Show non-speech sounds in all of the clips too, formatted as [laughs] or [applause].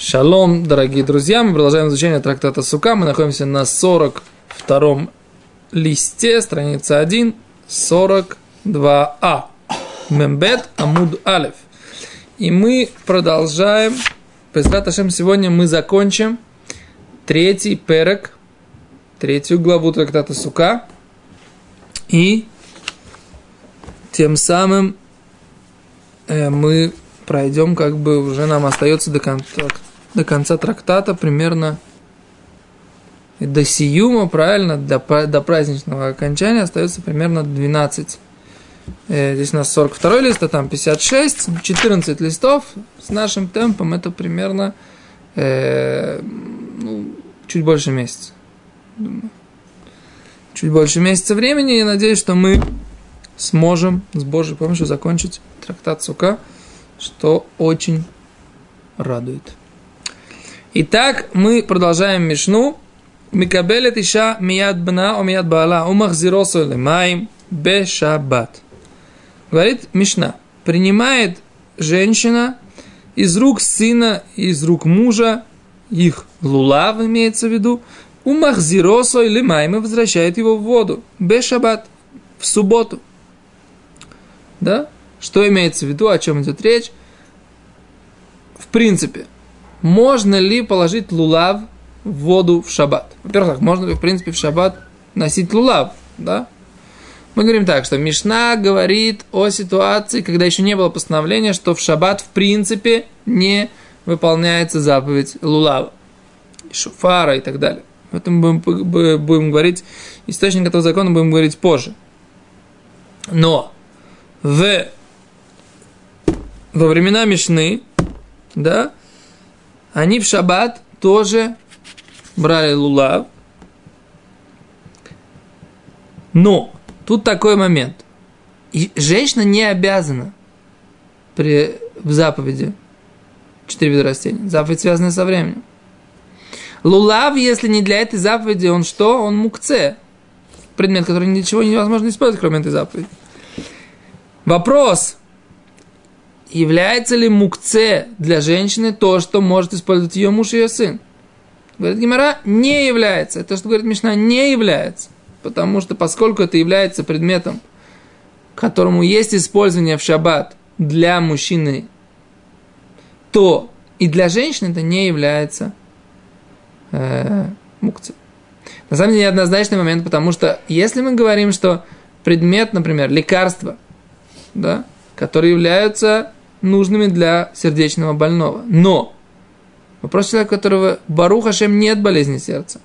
Шалом, дорогие друзья, мы продолжаем изучение трактата Сука. Мы находимся на 42-м листе, страница 1, 42а. Мембет Амуд Алев. И мы продолжаем. Представьте, сегодня мы закончим третий перек, третью главу трактата Сука. И тем самым э, мы пройдем, как бы уже нам остается до конца, до конца трактата примерно до сиюма, правильно, до, до праздничного окончания остается примерно 12. Э, здесь у нас 42 лист, а там 56, 14 листов. С нашим темпом это примерно э, ну, чуть больше месяца. Думаю. Чуть больше месяца времени. Я надеюсь, что мы сможем с Божьей помощью закончить трактат Сука, что очень радует. Итак, мы продолжаем Мишну. Микабелет иша мияд бна о мияд баала умахзиросу лемаим бешабат. Говорит Мишна. Принимает женщина из рук сына, из рук мужа, их лулав имеется в виду, умахзиросу лемаим и возвращает его в воду. Бешабат. В субботу. Да? Что имеется в виду, о чем идет речь? В принципе, можно ли положить лулав в воду в шаббат? Во-первых, можно ли, в принципе, в шаббат носить лулав, да? Мы говорим так, что Мишна говорит о ситуации, когда еще не было постановления, что в шаббат, в принципе, не выполняется заповедь лулава, шуфара и так далее. Об этом будем, будем говорить, источник этого закона будем говорить позже. Но в, во времена Мишны, да, они в шаббат тоже брали лулав. Но тут такой момент. И женщина не обязана при, в заповеди четыре вида растений. Заповедь связана со временем. Лулав, если не для этой заповеди, он что? Он мукце. Предмет, который ничего невозможно использовать, кроме этой заповеди. Вопрос. Является ли мукце для женщины то, что может использовать ее муж и ее сын? Говорит Гимара, не является. Это, что говорит Мишна, не является. Потому что, поскольку это является предметом, которому есть использование в шаббат для мужчины, то и для женщины это не является э, мукцией. На самом деле неоднозначный момент, потому что если мы говорим, что предмет, например, лекарство – да, которые являются нужными для сердечного больного. Но вопрос человека, которого Барух Хашем нет болезни сердца,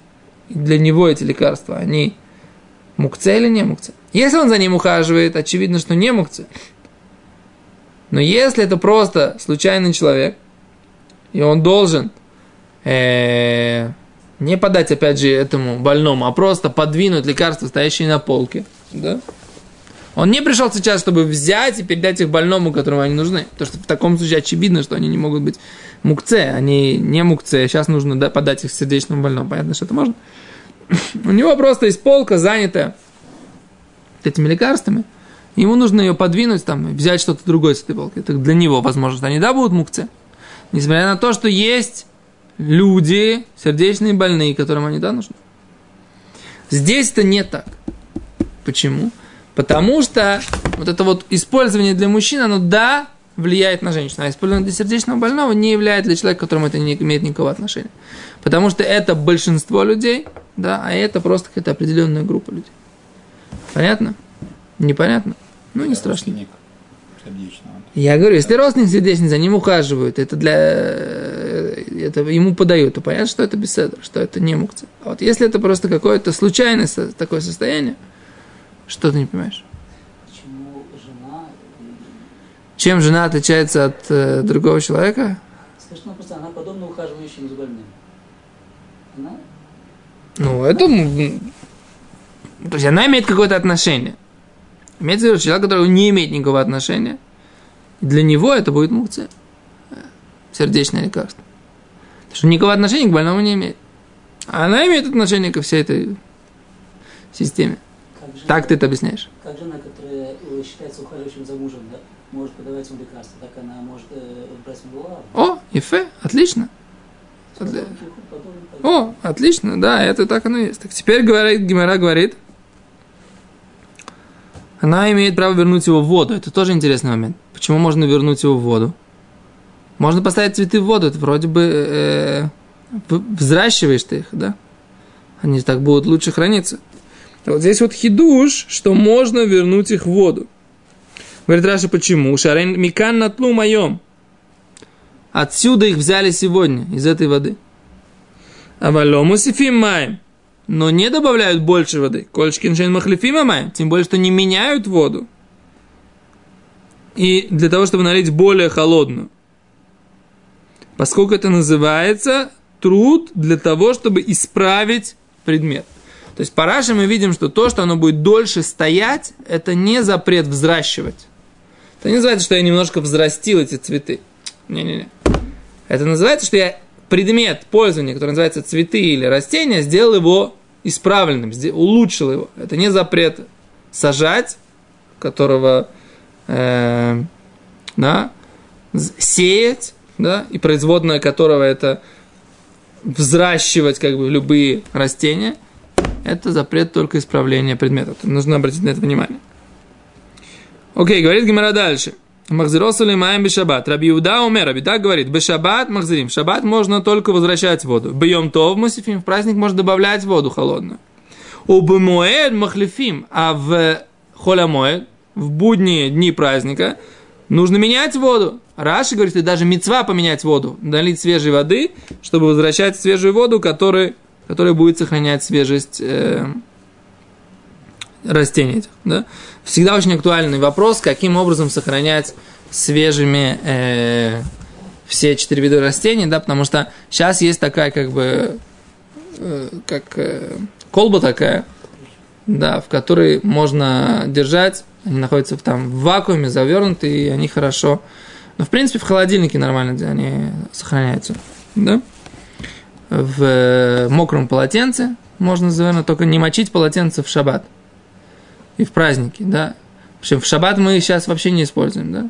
и для него эти лекарства, они мукце или не мукце? Если он за ним ухаживает, очевидно, что не мукце. Но если это просто случайный человек, и он должен э, не подать, опять же, этому больному, а просто подвинуть лекарства, стоящие на полке, да, он не пришел сейчас, чтобы взять и передать их больному, которому они нужны. Потому что в таком случае очевидно, что они не могут быть мукце, они не мукце. Сейчас нужно подать их сердечному больному. Понятно, что это можно. [laughs] У него просто есть полка занятая этими лекарствами. Ему нужно ее подвинуть, там, взять что-то другое с этой полки. Это для него, возможно, они да будут мукце. Несмотря на то, что есть люди, сердечные больные, которым они да нужны. Здесь это не так. Почему? Потому что вот это вот использование для мужчин, оно да, влияет на женщину, а использование для сердечного больного не является для человека, которому это не имеет никакого отношения. Потому что это большинство людей, да, а это просто какая-то определенная группа людей. Понятно? Непонятно? Ну, не страшно. Я говорю, если родственник сердечный, за ним ухаживают, это для... Это ему подают, то понятно, что это беседа, что это не мукция. А вот если это просто какое-то случайное такое состояние, что ты не понимаешь? Почему жена... Чем жена отличается от э, другого человека? Скажи, ну просто она подобна ухаживающим за больным. Она... Ну, это... То есть она имеет какое-то отношение. Имеется в виду человек, который не имеет никакого отношения. Для него это будет мукция. Сердечное лекарство. Потому что никакого отношения к больному не имеет. А она имеет отношение ко всей этой системе. Жена, Так ты это объясняешь? Как жена, которая э, считается ухаживающим за мужем, да, может подавать ему лекарства, так она может э, брать ему лаву. О, Ефе, отлично. Отли- О, отлично, да, это так оно и есть. Так теперь говорит, Гимера говорит, она имеет право вернуть его в воду. Это тоже интересный момент. Почему можно вернуть его в воду? Можно поставить цветы в воду, это вроде бы э, в- взращиваешь ты их, да? Они так будут лучше храниться. Вот здесь вот хидуш, что можно вернуть их в воду. Говорит Раша, почему? Шарен микан натлу моем. Отсюда их взяли сегодня, из этой воды. Авалому сифим маем. Но не добавляют больше воды. Кольшкин шейн махлифима маем. Тем более, что не меняют воду. И для того, чтобы налить более холодную. Поскольку это называется труд для того, чтобы исправить предмет. То есть по Раше мы видим, что то, что оно будет дольше стоять, это не запрет взращивать. Это не называется, что я немножко взрастил эти цветы. Не-не-не. Это называется, что я предмет пользования, который называется цветы или растения, сделал его исправленным, улучшил его. Это не запрет сажать, которого э, да, сеять, да, и производная которого это взращивать как бы любые растения. Это запрет только исправления предметов. Нужно обратить на это внимание. Окей, говорит Гимара дальше. Махзиросали маем бешабат. Раби Иуда умер. Раби так говорит. Бешабат махзирим. В шаббат можно только возвращать воду. Бьем то в мусифим. В праздник можно добавлять воду холодную. У бмоэд махлифим. А в холямоэд, в будние дни праздника, нужно менять воду. Раши говорит, что даже мецва поменять воду, налить свежей воды, чтобы возвращать свежую воду, которая, которая будет сохранять свежесть э, растений этих. Да? Всегда очень актуальный вопрос, каким образом сохранять свежими э, все четыре вида растений, да, потому что сейчас есть такая как бы э, как э, колба такая, да, в которой можно держать, они находятся там в вакууме, завернуты, и они хорошо. Но в принципе в холодильнике нормально они сохраняются, да. В э, мокром полотенце можно завернуть, только не мочить полотенце в шаббат и в праздники, да. Причем в шаббат мы сейчас вообще не используем, да.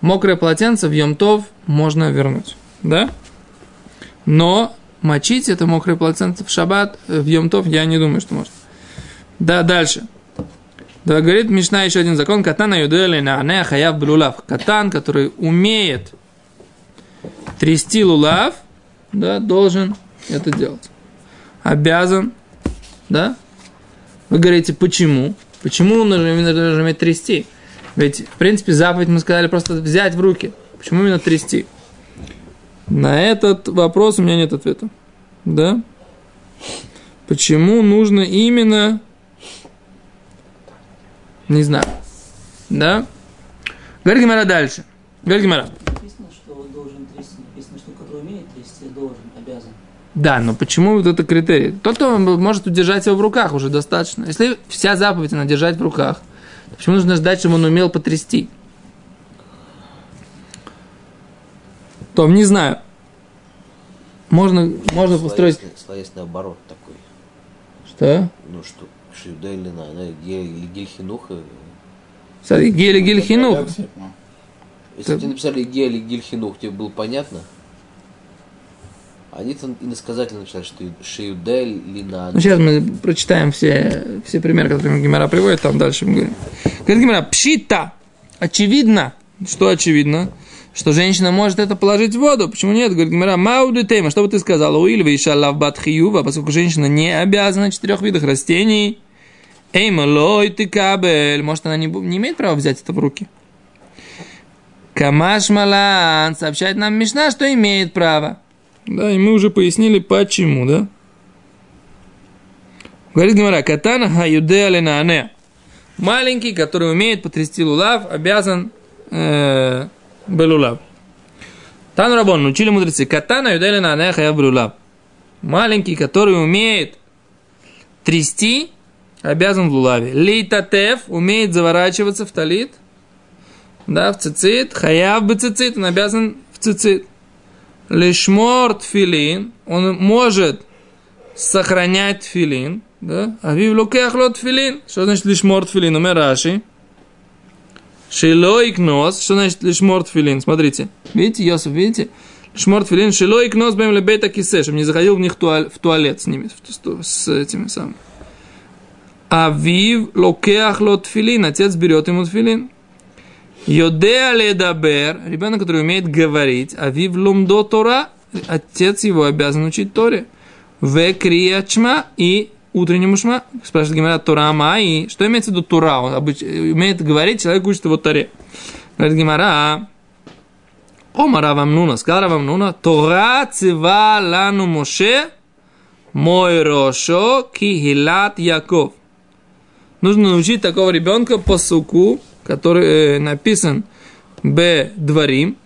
Мокрое полотенце в Йомтов можно вернуть, да. Но мочить это мокрое полотенце в шаббат, э, в Йомтов я не думаю, что можно. Да, дальше. Да, говорит Мишна еще один закон. Катана юдели на ане хаяв блулав. Катан, который умеет трясти лулав, да, должен это делать. Обязан, да. Вы говорите, почему? Почему именно должен уметь трясти? Ведь, в принципе, заповедь мы сказали просто взять в руки. Почему именно трясти? На этот вопрос у меня нет ответа. Да? Почему нужно именно... Не знаю. Да? Говорит Гимара дальше. Говорит Гимара. Написано, что он должен трясти. Написано, что который умеет трясти, должен, обязан. Да, но почему вот это критерий? Тот, кто может удержать его в руках, уже достаточно. Если вся заповедь она держать в руках, то почему нужно ждать, чтобы он умел потрясти? То не знаю. Можно, можно построить... Словесный, словесный оборот такой. Что? Ну что, Шиюдайлина, она Гель Гильхинуха. Смотри, Гели Гильхинух. Если бы тебе написали Гель Гильхинух, тебе было понятно? Они иносказательно написали, что Шиюдайлина. Ну, сейчас мы прочитаем все, все примеры, которые Гимара приводит, там дальше мы говорим. Говорит Гимара, пшита. Очевидно. Что очевидно? Что женщина может это положить в воду. Почему нет? Говорит Гимара, мауду тема. Что бы ты сказала? Уильва и шалав батхиюва, поскольку женщина не обязана четырех видах растений. Эй, малой ты кабель. Может, она не, не имеет права взять это в руки? Камаш Малан сообщает нам Мишна, что имеет право. Да, и мы уже пояснили, почему, да? Говорит Гимара, катана хаюде алинане. Маленький, который умеет потрясти лулав, обязан э, белулав. Тан Рабон, учили мудрецы, катана юде алинане хаяв белулав. Маленький, который умеет трясти, обязан в лулаве. Лейтатев умеет заворачиваться в талит, да, в цицит, хаяв бы цицит, он обязан в цицит. Лишмор тфилин, он может сохранять тфилин, да, а вив лукех лот тфилин. Что значит лишмор тфилин? Умер Раши. Шилой кнос, что значит лишмор тфилин? Смотрите, видите, Йосиф, видите? Шмор тфилин шило и кнос бэм лебейта кисе, чтобы не заходил в них туаль- в туалет с ними, с этими самыми. Авив локеах ло тфилин, отец берет ему тфилин. Йодеа ледабер, ребенок, который умеет говорить, авив лумдо тора, отец его обязан учить Торе. В криячма и утреннему шма, спрашивает Гимара Тора и что имеется в виду Тура? Он умеет говорить, человек учит его Торе. Говорит Гимара, Ома Равам Нуна, сказал Равам Нуна, Тора цива лану Моше, мой рошо кихилат Яков. Нужно научить такого ребенка по суку, который э, написан Б. Дворим,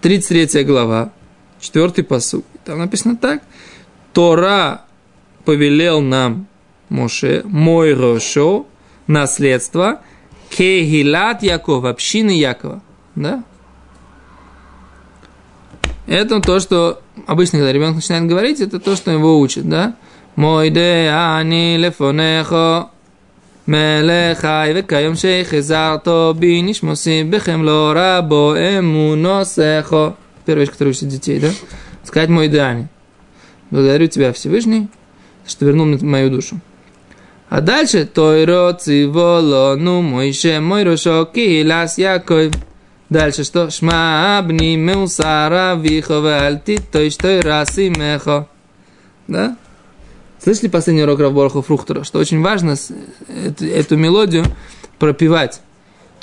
33 глава, 4 посук. Там написано так. Тора повелел нам, Моше, мой рошо, наследство, кехилат Яков, общины Якова. Да? Это то, что обычно, когда ребенок начинает говорить, это то, что его учат, да? Мой де ани лефонехо, מלך חי וכיום שחזרתו בי נשמוסים בכם לא רבו אמונו סכו. Первая вещь, которую учат детей, да? Сказать мой Дани. Благодарю тебя, Всевышний, что вернул мне мою душу. А дальше Тойро циволо ну мойше мой рошок и лас якой. Дальше что? Шма обнимел сара вихове альти то есть той раз и мехо. Да? Слышали последний урок Равборха Фрухтера, что очень важно эту, эту мелодию пропевать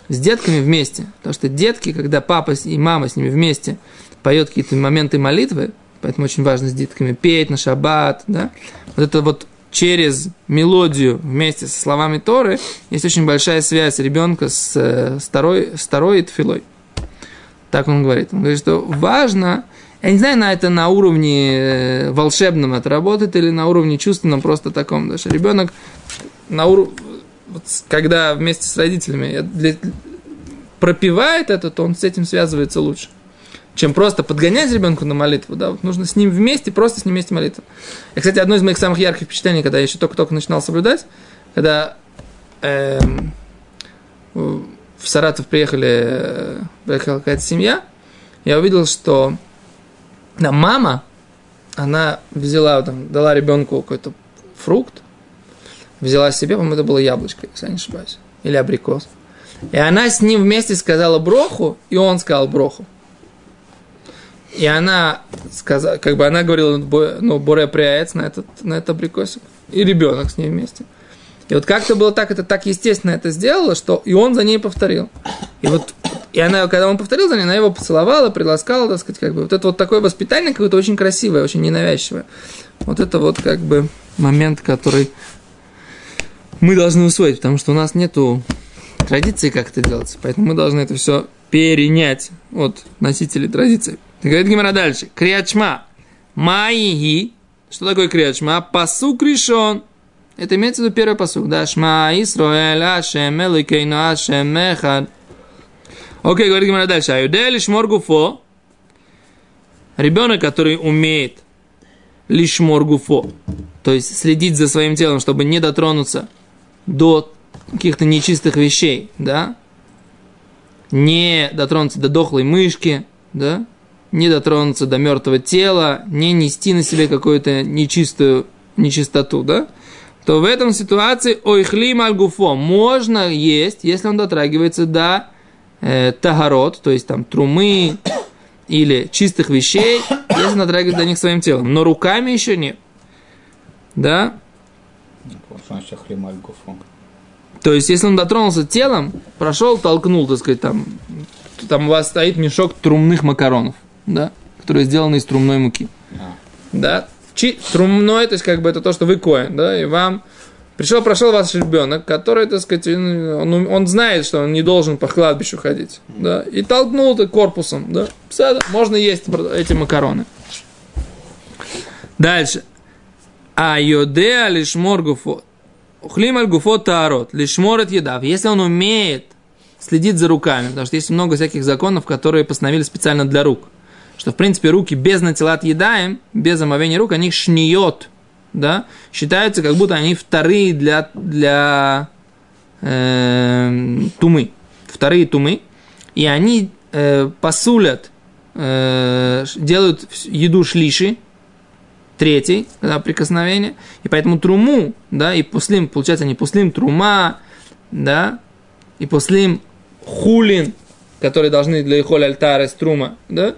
с детками вместе. Потому что детки, когда папа и мама с ними вместе поет какие-то моменты молитвы, поэтому очень важно с детками петь на шаббат, да, вот это вот через мелодию вместе со словами Торы есть очень большая связь ребенка с, э, второй, с второй тфилой. Так он говорит. Он говорит, что важно, я не знаю, на это на уровне э, волшебном это работает или на уровне чувственном просто таком. Даже ребенок на уровне, когда вместе с родителями для- пропивает это, то он с этим связывается лучше. Чем просто подгонять ребенку на молитву, да, вот нужно с ним вместе, просто с ним вместе молиться. И, кстати, одно из моих самых ярких впечатлений, когда я еще только-только начинал соблюдать, когда эм, в Саратов приехали, э, приехала какая-то семья, я увидел, что да, мама, она взяла, там, дала ребенку какой-то фрукт, взяла себе, по-моему, это было яблочко, если я не ошибаюсь, или абрикос. И она с ним вместе сказала броху, и он сказал броху. И она сказала, как бы она говорила, бо- ну, Боре пряец на этот, на этот абрикосик. И ребенок с ней вместе. И вот как-то было так, это так естественно это сделала, что и он за ней повторил. И вот, и она, когда он повторил за ней, она его поцеловала, приласкала, так сказать, как бы. Вот это вот такое воспитание какое-то очень красивое, очень ненавязчивое. Вот это вот как бы момент, который мы должны усвоить, потому что у нас нету традиции, как это делается. Поэтому мы должны это все перенять от носителей традиции. Так говорит Гимара дальше. Криачма. Маиги. Что такое криачма? Пасук решен. Это имеется в виду первый посук. Да, шма Исраэль, Ашем, Эликейну, Ашем, Мехад. Окей, говорит Гимара дальше. Аюде лишмор гуфо. Ребенок, который умеет лишмор гуфо, то есть следить за своим телом, чтобы не дотронуться до каких-то нечистых вещей, да, не дотронуться до дохлой мышки, да, не дотронуться до мертвого тела, не нести на себе какую-то нечистую нечистоту, да, то в этом ситуации ойхлим альгуфо можно есть, если он дотрагивается до э, тагород, то есть там трумы или чистых вещей, если он дотрагивается до них своим телом, но руками еще нет, да? То есть, если он дотронулся телом, прошел, толкнул, так сказать, там, там у вас стоит мешок трумных макаронов, да, которые сделаны из трумной муки. А. Да, Чи, трумной, то есть, как бы это то, что вы коин, да, и вам пришел, прошел ваш ребенок, который, так сказать, он, он знает, что он не должен по кладбищу ходить, да, и толкнул ты корпусом, да, можно есть эти макароны. Дальше. А йодеа лишмор гуфот. Ухлим аль гуфот таарот. Лишмор от едав. Если он умеет следить за руками, потому что есть много всяких законов, которые постановили специально для рук. Что, в принципе, руки без натилат едаем, без омовения рук, они шниет, да, считаются, как будто они вторые для, для э, тумы. Вторые тумы. И они э, посулят, э, делают еду шлиши, третий, когда прикосновение, и поэтому труму, да, и пуслим, получается не пуслим, трума, да, и пуслим хулин, которые должны для ихоль альтара из трума, да,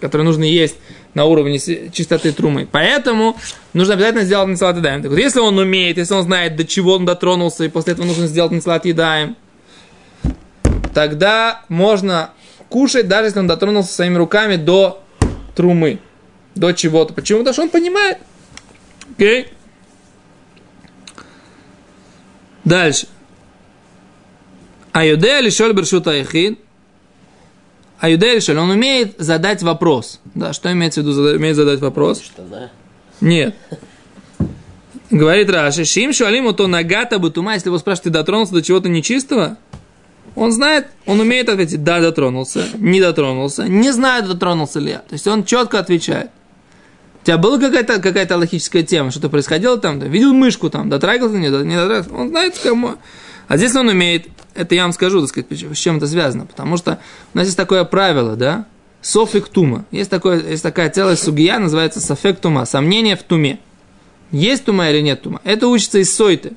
которые нужно есть на уровне чистоты трумы. Поэтому нужно обязательно сделать нацелат едаем. Так вот, если он умеет, если он знает, до чего он дотронулся, и после этого нужно сделать нацелат едаем, тогда можно кушать, даже если он дотронулся своими руками до трумы, до чего-то. Почему? Потому что он понимает. Окей? Дальше. Аюде лишоль бершута яхид. Аюде лишоль, он умеет задать вопрос. Да, что имеется в виду, зада- умеет задать вопрос? Что, да? Нет. Говорит Раши, Шим шуалим то нагата бутума, если его спрашивают, ты дотронулся до чего-то нечистого? Он знает, он умеет ответить, да, дотронулся, не дотронулся, не знаю, дотронулся ли я. То есть он четко отвечает. У тебя была какая-то какая логическая тема, что-то происходило там, видел мышку там, дотрагивался, не, не дотрагивался. Он знает, кому. А здесь он умеет, это я вам скажу, так сказать, с чем это связано. Потому что у нас есть такое правило, да, софик тума. Есть, такое, есть такая целая сугия, называется софек тума, сомнение в туме. Есть тума или нет тума? Это учится из сойты.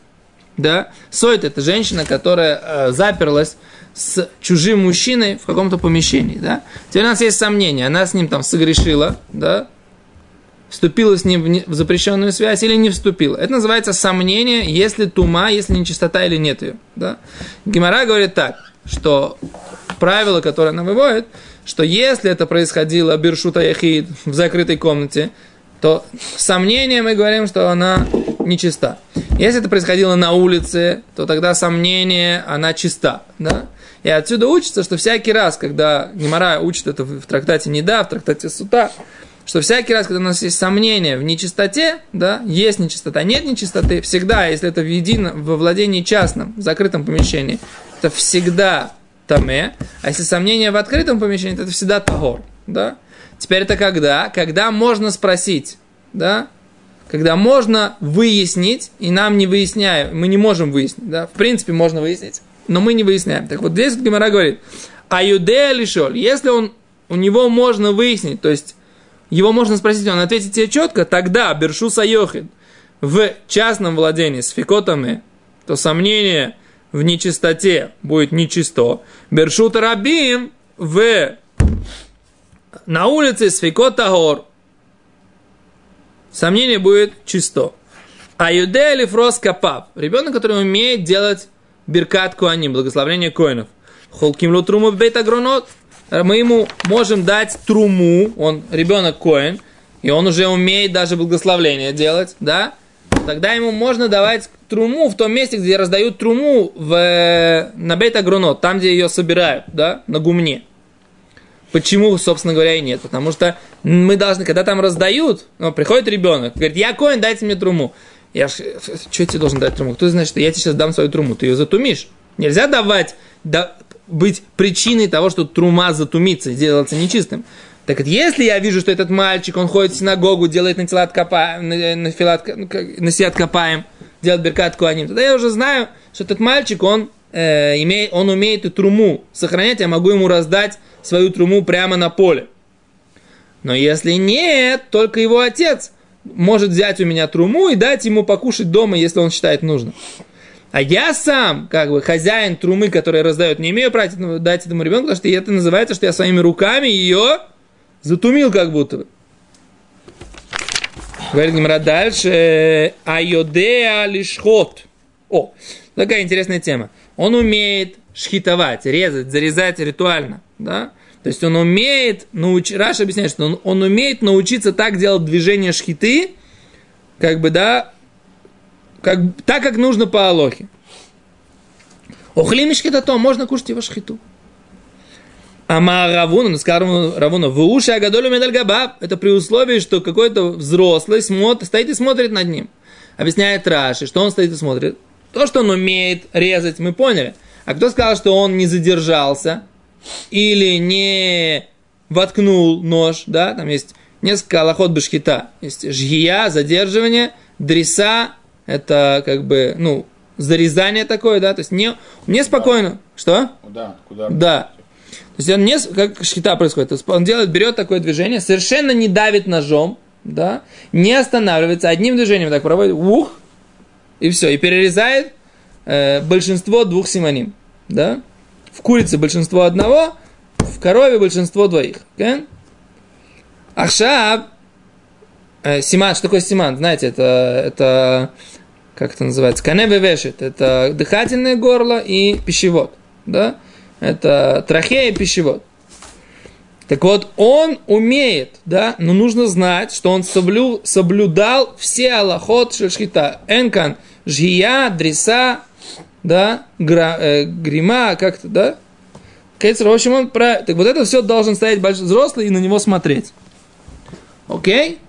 Да? Сойта – это женщина, которая э, заперлась с чужим мужчиной в каком-то помещении. Да? Теперь у нас есть сомнение. Она с ним там согрешила, да? Вступила с ним в, запрещенную связь или не вступила. Это называется сомнение, если тума, если нечистота или нет ее. Да? Гемора говорит так, что правило, которое она выводит, что если это происходило биршута яхид в закрытой комнате, то сомнение мы говорим, что она нечиста. Если это происходило на улице, то тогда сомнение, она чиста. Да? И отсюда учится, что всякий раз, когда Гемора учит это в трактате Неда, в трактате Сута, что всякий раз, когда у нас есть сомнение в нечистоте, да, есть нечистота, нет нечистоты, всегда, если это в едином, во владении частном, в закрытом помещении, это всегда таме, а если сомнение в открытом помещении, то это всегда тагор, да. Теперь это когда? Когда можно спросить, да, когда можно выяснить, и нам не выясняют, мы не можем выяснить, да, в принципе можно выяснить, но мы не выясняем. Так вот здесь вот Гимара говорит, а юдея лишоль, если он, у него можно выяснить, то есть его можно спросить, он ответит тебе четко, тогда Бершу Сайохид в частном владении с фикотами, то сомнение в нечистоте будет нечисто. Бершу Тарабим в на улице с фикотагор сомнение будет чисто. А юде или фрос капав, ребенок, который умеет делать биркат куаним, благословение коинов. Холким лу труму в бейт агронот. Мы ему можем дать труму, он ребенок коин, и он уже умеет даже благословление делать, да? Тогда ему можно давать труму в том месте, где раздают труму в, э, на бейт агронот, там, где ее собирают, да, на гумне. Почему, собственно говоря, и нет? Потому что мы должны, когда там раздают, ну, приходит ребенок, говорит, я коин, дайте мне труму. Я ж, что я тебе должен дать труму? Кто знает, что я тебе сейчас дам свою труму? Ты ее затумишь. Нельзя давать, да, быть причиной того, что трума затумится и делается нечистым. Так вот, если я вижу, что этот мальчик, он ходит в синагогу, делает на тела копаем, на, на, филат, на сиат копаем, делает беркат куаним, тогда я уже знаю, что этот мальчик, он, э, имеет, он умеет и труму сохранять, я могу ему раздать свою труму прямо на поле. Но если нет, только его отец может взять у меня труму и дать ему покушать дома, если он считает нужным. А я сам, как бы, хозяин трумы, который раздает, не имею права дать этому ребенку, потому что это называется, что я своими руками ее затумил как будто бы. Говорит Гимара дальше. Айодеа лишхот. О, такая интересная тема. Он умеет шхитовать, резать, зарезать ритуально. Да? То есть он умеет научить, Раша объясняет, что он, он умеет научиться так делать движение шхиты, как бы, да, как, так, как нужно по Алохе. Охлим шхитато, можно кушать его шхиту. Ама Равуна, ну скажем Равуна, в уши Агадолю Медаль Габаб, это при условии, что какой-то взрослый смотр, стоит и смотрит над ним. Объясняет Раши, что он стоит и смотрит. То, что он умеет резать, мы поняли. А кто сказал, что он не задержался или не воткнул нож, да, там есть несколько аллахот башхита. Есть жгия, задерживание, дреса, это как бы, ну, зарезание такое, да, то есть не, не спокойно. Что? Куда? Куда? Да. есть он не, как шхита происходит, то есть он делает, берет такое движение, совершенно не давит ножом, да, не останавливается, одним движением так проводит, ух, и все, и перерезает э, большинство двух симоним, да. В курице большинство одного, в корове большинство двоих. Okay? Ахшаб, симан, что такое симан? Знаете, это, это как это называется, каневе вешет, это дыхательное горло и пищевод, да, это трахея и пищевод. Так вот, он умеет, да, но нужно знать, что он соблю, соблюдал все аллахот шельшхита. Энкан, жия, дриса, да, гра, э, грима, как-то, да. Кейцер, в общем, он про... Так вот это все должен стоять большой взрослый и на него смотреть. Окей?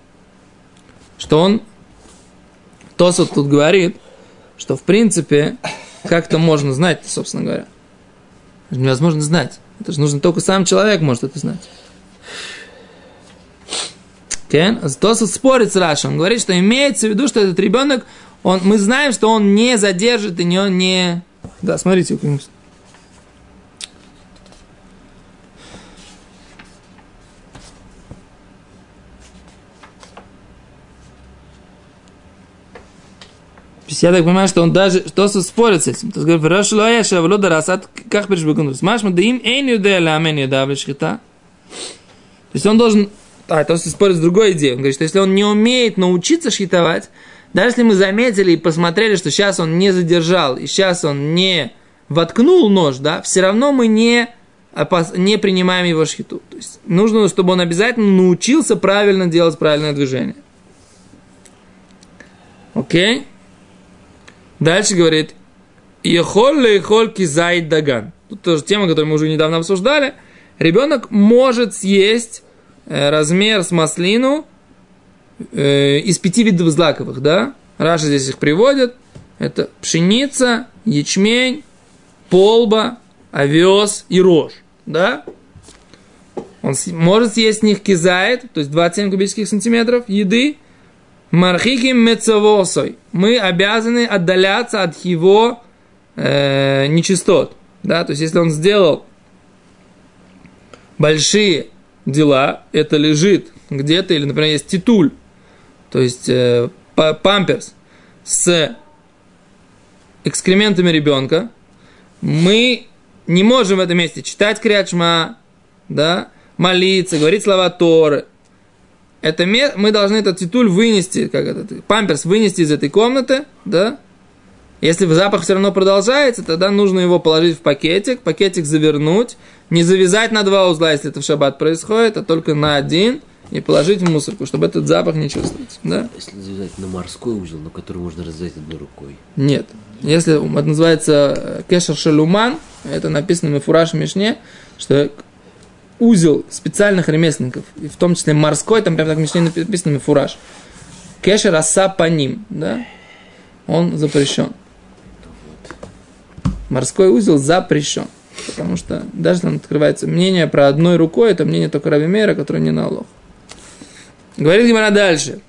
Что он Тосот тут говорит, что в принципе как-то можно знать, собственно говоря. Невозможно знать. Это же нужно только сам человек может это знать. Okay? Тосот спорит с Рашем. Он говорит, что имеется в виду, что этот ребенок, он, мы знаем, что он не задержит и не... не... Да, смотрите, я так понимаю, что он даже, что спорит с этим. То есть говорит, Раш Лоя Шавло Дарасат, как перешбекунус. Машма да им эйн юдея ламен юдавле шхита. То есть он должен, а, то есть спорит с другой идеей. Он говорит, что если он не умеет научиться шхитовать, даже если мы заметили и посмотрели, что сейчас он не задержал, и сейчас он не воткнул нож, да, все равно мы не, не принимаем его шхиту. То есть нужно, чтобы он обязательно научился правильно делать правильное движение. Окей? Okay? Дальше говорит, Ехоль лехоль кизайд даган. Тут тоже тема, которую мы уже недавно обсуждали. Ребенок может съесть э, размер с маслину э, из пяти видов злаковых, да? Раша здесь их приводит. Это пшеница, ячмень, полба, овес и рожь, да? Он может съесть с них кизайд, то есть 27 кубических сантиметров еды, Мархиким мецавосой. Мы обязаны отдаляться от его э, нечистот. Да? То есть, если он сделал большие дела, это лежит где-то, или, например, есть титуль, то есть э, памперс с экскрементами ребенка, мы не можем в этом месте читать крячма, да, молиться, говорить слова Торы, это мы должны этот титуль вынести, как этот памперс вынести из этой комнаты, да? Если запах все равно продолжается, тогда нужно его положить в пакетик, пакетик завернуть, не завязать на два узла, если это в шаббат происходит, а только на один, и положить в мусорку, чтобы этот запах не чувствовать. Да? Если завязать на морской узел, на который можно развязать одной рукой. Нет. Если это называется э, кешер шалуман, это написано в Фураж Мишне, что узел специальных ремесленников, в том числе морской, там прям так в написано фураж. Кешер аса по ним, да, он запрещен. Морской узел запрещен. Потому что даже там открывается мнение про одной рукой, это мнение только Раби Мейра, который не на лох. Говорит Гимара дальше.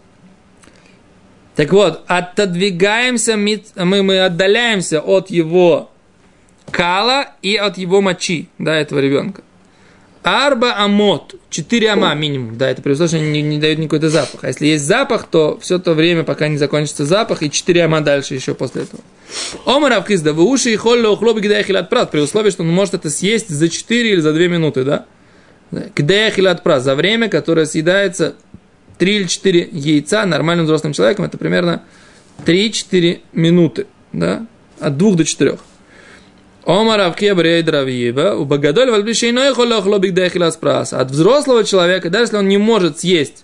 Так вот, отодвигаемся, мы, мы отдаляемся от его кала и от его мочи, да, этого ребенка. Арба амот. Четыре ама минимум. Да, это при условии, что не, не дают никакой-то запах. А если есть запах, то все то время, пока не закончится запах, и четыре ама дальше еще после этого. Омар да вы уши и холло ухлоби хилат прат, при условии, что он может это съесть за 4 или за 2 минуты, да? Гидая хилат прат, за время, которое съедается 3 или 4 яйца нормальным взрослым человеком, это примерно 3-4 минуты, да? От 2 до 4. Омар Авкия Брейд Равиева, у Багадоль Вальбишейной Холохло Бигдехилас Прас. От взрослого человека, даже если он не может съесть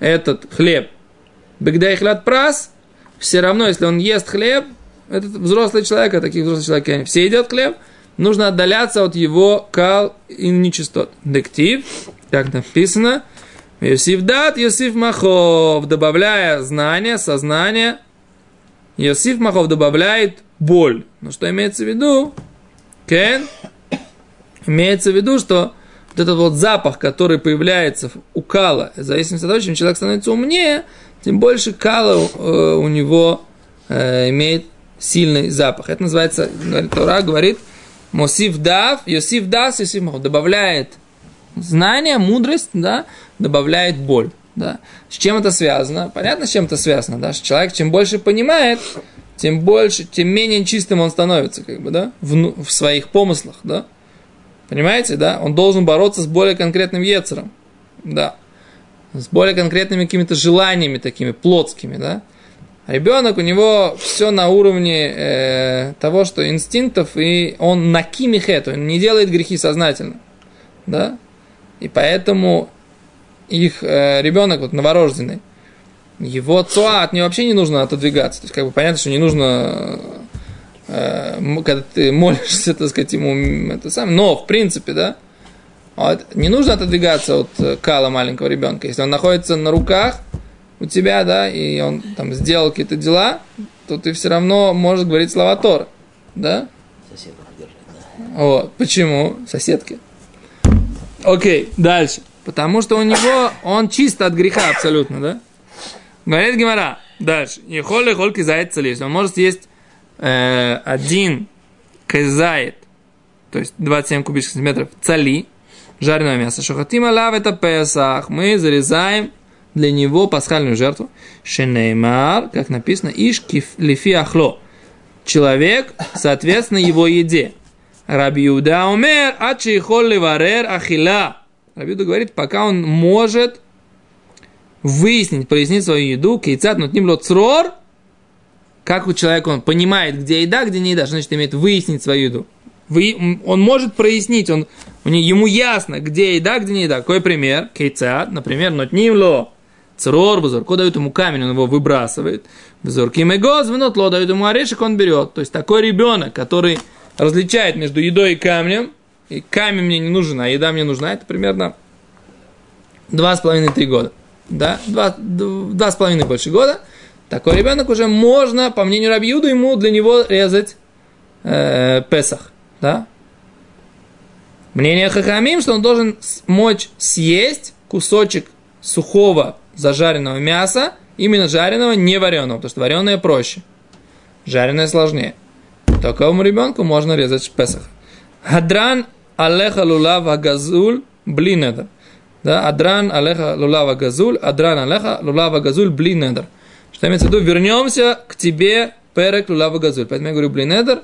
этот хлеб, Бигдехилат Прас, все равно, если он ест хлеб, этот взрослый человек, а таких взрослых человек, они все едят хлеб, нужно отдаляться от его кал и нечистот. Дектив, как написано, Йосиф дат, Йосиф махов, добавляя знание, сознание, Йосиф махов добавляет боль. Но что имеется в виду? Кен? Имеется в виду, что вот этот вот запах, который появляется у кала, в зависимости от того, чем человек становится умнее, тем больше кала э, у него э, имеет сильный запах. Это называется, говорит, Тора говорит, Мосив дав, Йосиф дас, Йосиф махов. Добавляет знание, мудрость, да, добавляет боль. Да. С чем это связано? Понятно, с чем это связано, да? Что человек, чем больше понимает, тем больше, тем менее чистым он становится, как бы, да, в, в своих помыслах, да. Понимаете, да? Он должен бороться с более конкретным ецером, да. С более конкретными какими-то желаниями такими, плотскими, да. Ребенок, у него все на уровне э, того, что инстинктов, и он на кимихет, он не делает грехи сознательно, да. И поэтому их э, ребенок, вот новорожденный, его цуа от него вообще не нужно отодвигаться. То есть, как бы понятно, что не нужно, э, когда ты [laughs] молишься, так сказать, ему это сам. Но, в принципе, да, вот, не нужно отодвигаться от э, кала маленького ребенка. Если он находится на руках у тебя, да, и он там сделал какие-то дела, то ты все равно можешь говорить слова Тора, да? Соседа поддержать, да. Вот. Почему? Соседки. Окей, дальше. Потому что у него, он чисто от греха абсолютно, да? Говорит Гимара. Дальше. Ехоль холь кизает целис. Он может съесть э, один кизает, то есть 27 кубических сантиметров цали, жареного мяса. Шохатима лав это песах. Мы зарезаем для него пасхальную жертву. Шенеймар, как написано, иш киф- лифи ахло. Человек, соответственно, его еде. Раби Юда умер, а чейхол ливарер ахила. Раби Юда говорит, пока он может выяснить, прояснить свою еду, кейцат, но ним црор, как у человека он понимает, где еда, где не еда, значит имеет выяснить свою еду. Вы, он может прояснить, он, ему ясно, где еда, где не еда. Какой пример? Кейцат, например, но ло црор, взорко дают ему камень, он его выбрасывает. Взорки мегоз, винот ло дают ему орешек, он берет. То есть такой ребенок, который различает между едой и камнем, и камень мне не нужен, а еда мне нужна, это примерно два с половиной-три года. Да, два, два с половиной больше года. Такой ребенок уже можно, по мнению Рабиуду, ему для него резать э, Песах. Да? Мнение Хахамим, что он должен смочь съесть кусочек сухого зажаренного мяса, именно жареного, не вареного, потому что вареное проще. Жареное сложнее. Такому ребенку можно резать Песах. Хадран алеха лулава газуль блинедер. Да, адран алеха лулава газуль, адран алеха лулава газуль блинедер. Что имеется в виду? Вернемся к тебе, перек лулава газуль. Поэтому я говорю блинедер,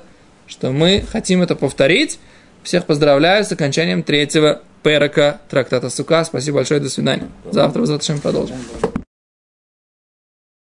что мы хотим это повторить. Всех поздравляю с окончанием третьего перека трактата Сука. Спасибо большое, до свидания. Завтра, завтра продолжим.